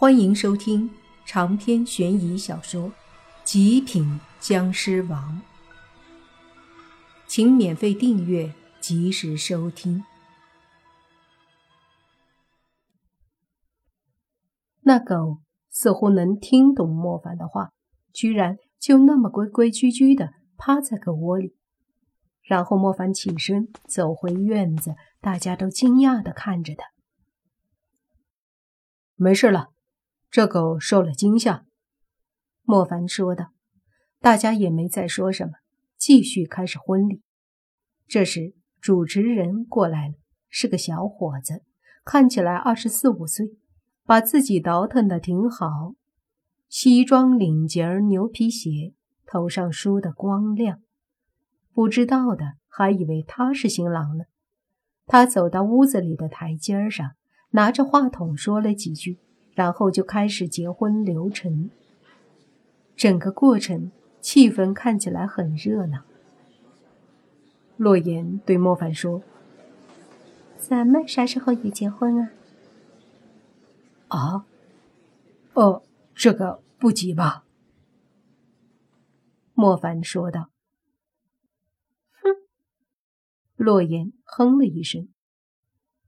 欢迎收听长篇悬疑小说《极品僵尸王》，请免费订阅，及时收听。那狗似乎能听懂莫凡的话，居然就那么规规矩矩的趴在狗窝里。然后莫凡起身走回院子，大家都惊讶的看着他。没事了。这狗受了惊吓，莫凡说道。大家也没再说什么，继续开始婚礼。这时，主持人过来了，是个小伙子，看起来二十四五岁，把自己倒腾的挺好，西装领结牛皮鞋，头上梳的光亮。不知道的还以为他是新郎呢。他走到屋子里的台阶上，拿着话筒说了几句。然后就开始结婚流程，整个过程气氛看起来很热闹。洛言对莫凡说：“咱们啥时候也结婚啊？”“啊？哦，这个不急吧？”莫凡说道。“哼。”洛言哼了一声。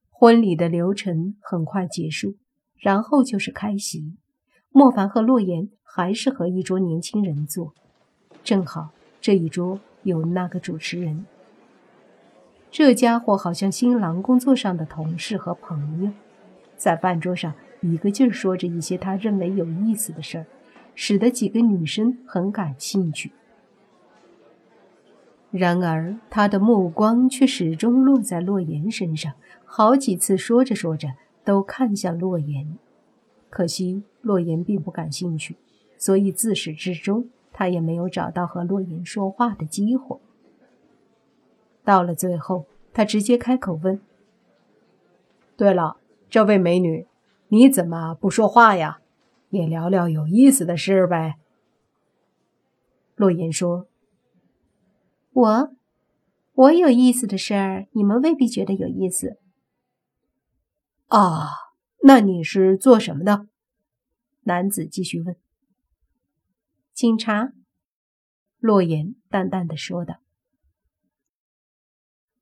婚礼的流程很快结束。然后就是开席，莫凡和洛言还是和一桌年轻人坐，正好这一桌有那个主持人。这家伙好像新郎工作上的同事和朋友，在饭桌上一个劲儿说着一些他认为有意思的事儿，使得几个女生很感兴趣。然而他的目光却始终落在洛言身上，好几次说着说着。都看向洛言，可惜洛言并不感兴趣，所以自始至终他也没有找到和洛言说话的机会。到了最后，他直接开口问：“对了，这位美女，你怎么不说话呀？也聊聊有意思的事呗。”洛言说：“我，我有意思的事儿，你们未必觉得有意思。”啊，那你是做什么的？男子继续问。警察，洛言淡淡的说道。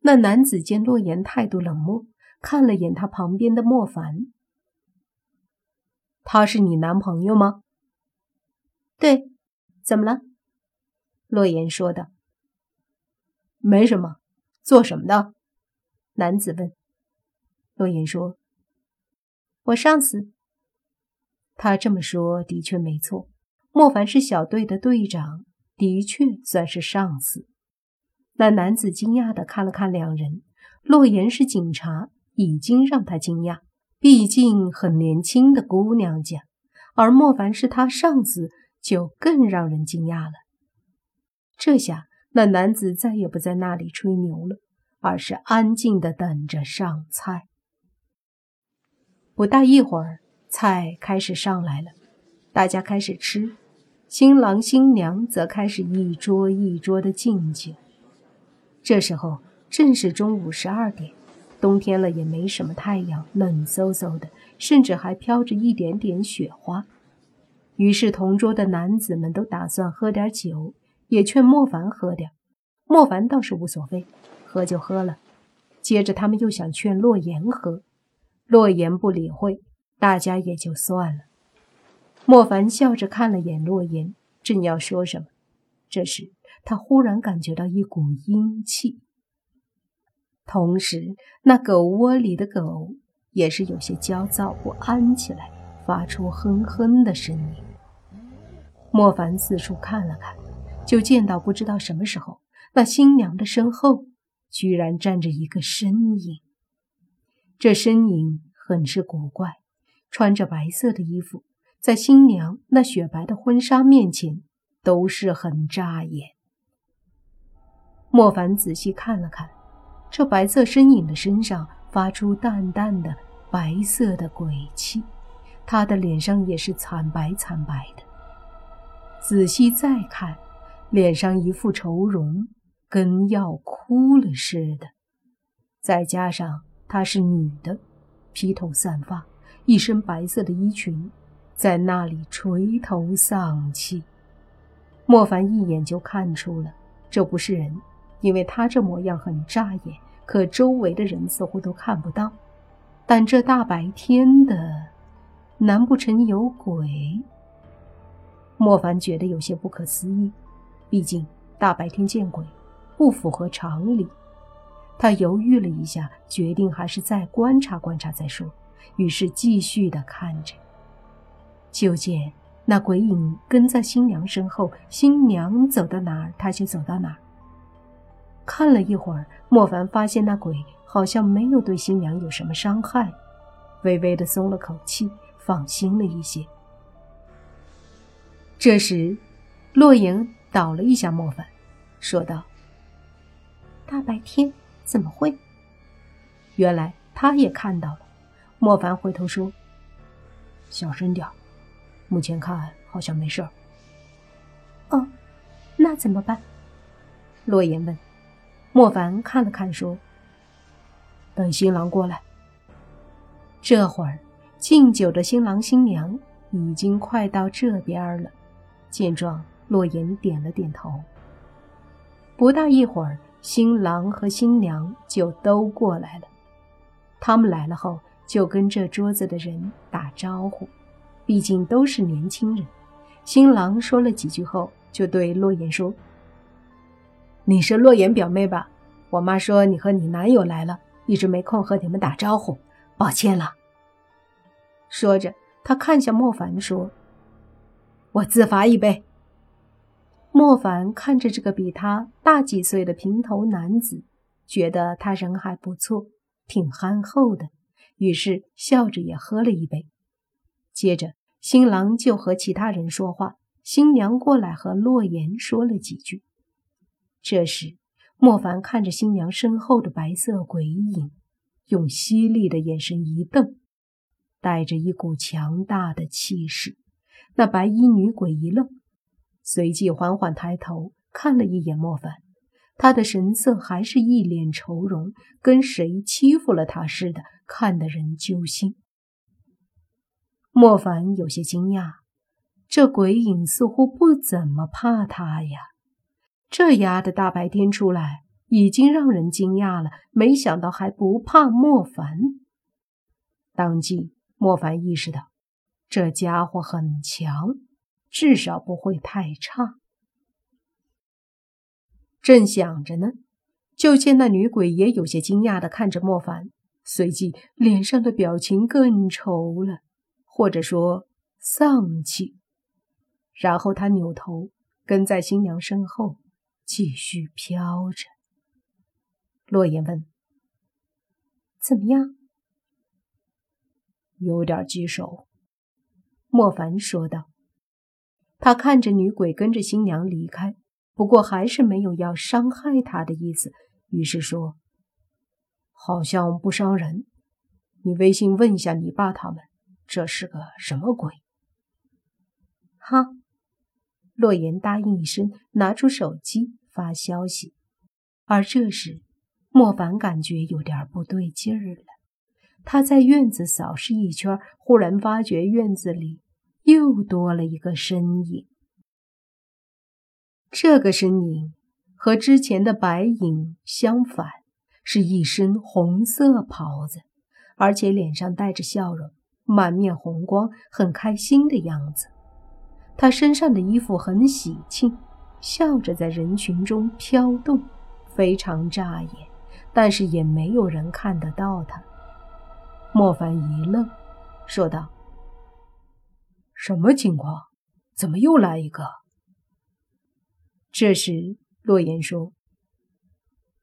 那男子见洛言态度冷漠，看了眼他旁边的莫凡。他是你男朋友吗？对，怎么了？洛言说道。没什么，做什么的？男子问。洛言说。我上司，他这么说的确没错。莫凡是小队的队长，的确算是上司。那男子惊讶的看了看两人。洛言是警察，已经让他惊讶，毕竟很年轻的姑娘家；而莫凡是他上司，就更让人惊讶了。这下，那男子再也不在那里吹牛了，而是安静的等着上菜。不大一会儿，菜开始上来了，大家开始吃，新郎新娘则开始一桌一桌的敬酒。这时候正是中午十二点，冬天了也没什么太阳，冷飕飕的，甚至还飘着一点点雪花。于是同桌的男子们都打算喝点酒，也劝莫凡喝点。莫凡倒是无所谓，喝就喝了。接着他们又想劝洛言喝。洛言不理会，大家也就算了。莫凡笑着看了眼洛言，正要说什么，这时他忽然感觉到一股阴气，同时那狗窝里的狗也是有些焦躁不安起来，发出哼哼的声音。莫凡四处看了看，就见到不知道什么时候，那新娘的身后居然站着一个身影。这身影很是古怪，穿着白色的衣服，在新娘那雪白的婚纱面前，都是很扎眼。莫凡仔细看了看，这白色身影的身上发出淡淡的白色的鬼气，他的脸上也是惨白惨白的。仔细再看，脸上一副愁容，跟要哭了似的，再加上……她是女的，披头散发，一身白色的衣裙，在那里垂头丧气。莫凡一眼就看出了这不是人，因为他这模样很扎眼，可周围的人似乎都看不到。但这大白天的，难不成有鬼？莫凡觉得有些不可思议，毕竟大白天见鬼，不符合常理。他犹豫了一下，决定还是再观察观察再说，于是继续的看着。就见那鬼影跟在新娘身后，新娘走到哪儿，他就走到哪儿。看了一会儿，莫凡发现那鬼好像没有对新娘有什么伤害，微微的松了口气，放心了一些。这时，洛言倒了一下莫凡，说道：“大白天怎么会？”原来他也看到了。莫凡回头说：“小声点。”目前看好像没事。哦，那怎么办？洛言问。莫凡看了看，说：“等新郎过来。”这会儿敬酒的新郎新娘已经快到这边了。见状，洛言点了点头。不大一会儿，新郎和新娘就都过来了。他们来了后，就跟这桌子的人打招呼。毕竟都是年轻人，新郎说了几句后，就对洛言说：“你是洛言表妹吧？我妈说你和你男友来了，一直没空和你们打招呼，抱歉了。”说着，他看向莫凡说：“我自罚一杯。”莫凡看着这个比他大几岁的平头男子，觉得他人还不错，挺憨厚的，于是笑着也喝了一杯。接着。新郎就和其他人说话，新娘过来和洛言说了几句。这时，莫凡看着新娘身后的白色鬼影，用犀利的眼神一瞪，带着一股强大的气势。那白衣女鬼一愣，随即缓缓抬头看了一眼莫凡，他的神色还是一脸愁容，跟谁欺负了他似的，看得人揪心。莫凡有些惊讶，这鬼影似乎不怎么怕他呀。这丫的大白天出来，已经让人惊讶了，没想到还不怕莫凡。当即，莫凡意识到，这家伙很强，至少不会太差。正想着呢，就见那女鬼也有些惊讶的看着莫凡，随即脸上的表情更愁了。或者说丧气，然后他扭头跟在新娘身后，继续飘着。洛言问：“怎么样？”有点棘手。莫凡说道。他看着女鬼跟着新娘离开，不过还是没有要伤害她的意思，于是说：“好像不伤人。你微信问一下你爸他们。”这是个什么鬼？哈，洛言答应一声，拿出手机发消息。而这时，莫凡感觉有点不对劲儿了。他在院子扫视一圈，忽然发觉院子里又多了一个身影。这个身影和之前的白影相反，是一身红色袍子，而且脸上带着笑容。满面红光，很开心的样子。他身上的衣服很喜庆，笑着在人群中飘动，非常扎眼，但是也没有人看得到他。莫凡一愣，说道：“什么情况？怎么又来一个？”这时，洛言说：“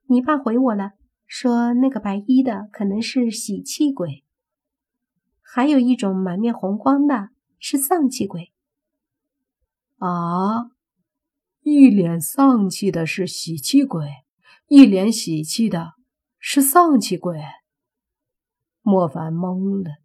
你爸回我了，说那个白衣的可能是喜气鬼。”还有一种满面红光的是丧气鬼。啊，一脸丧气的是喜气鬼，一脸喜气的是丧气鬼。莫凡懵了。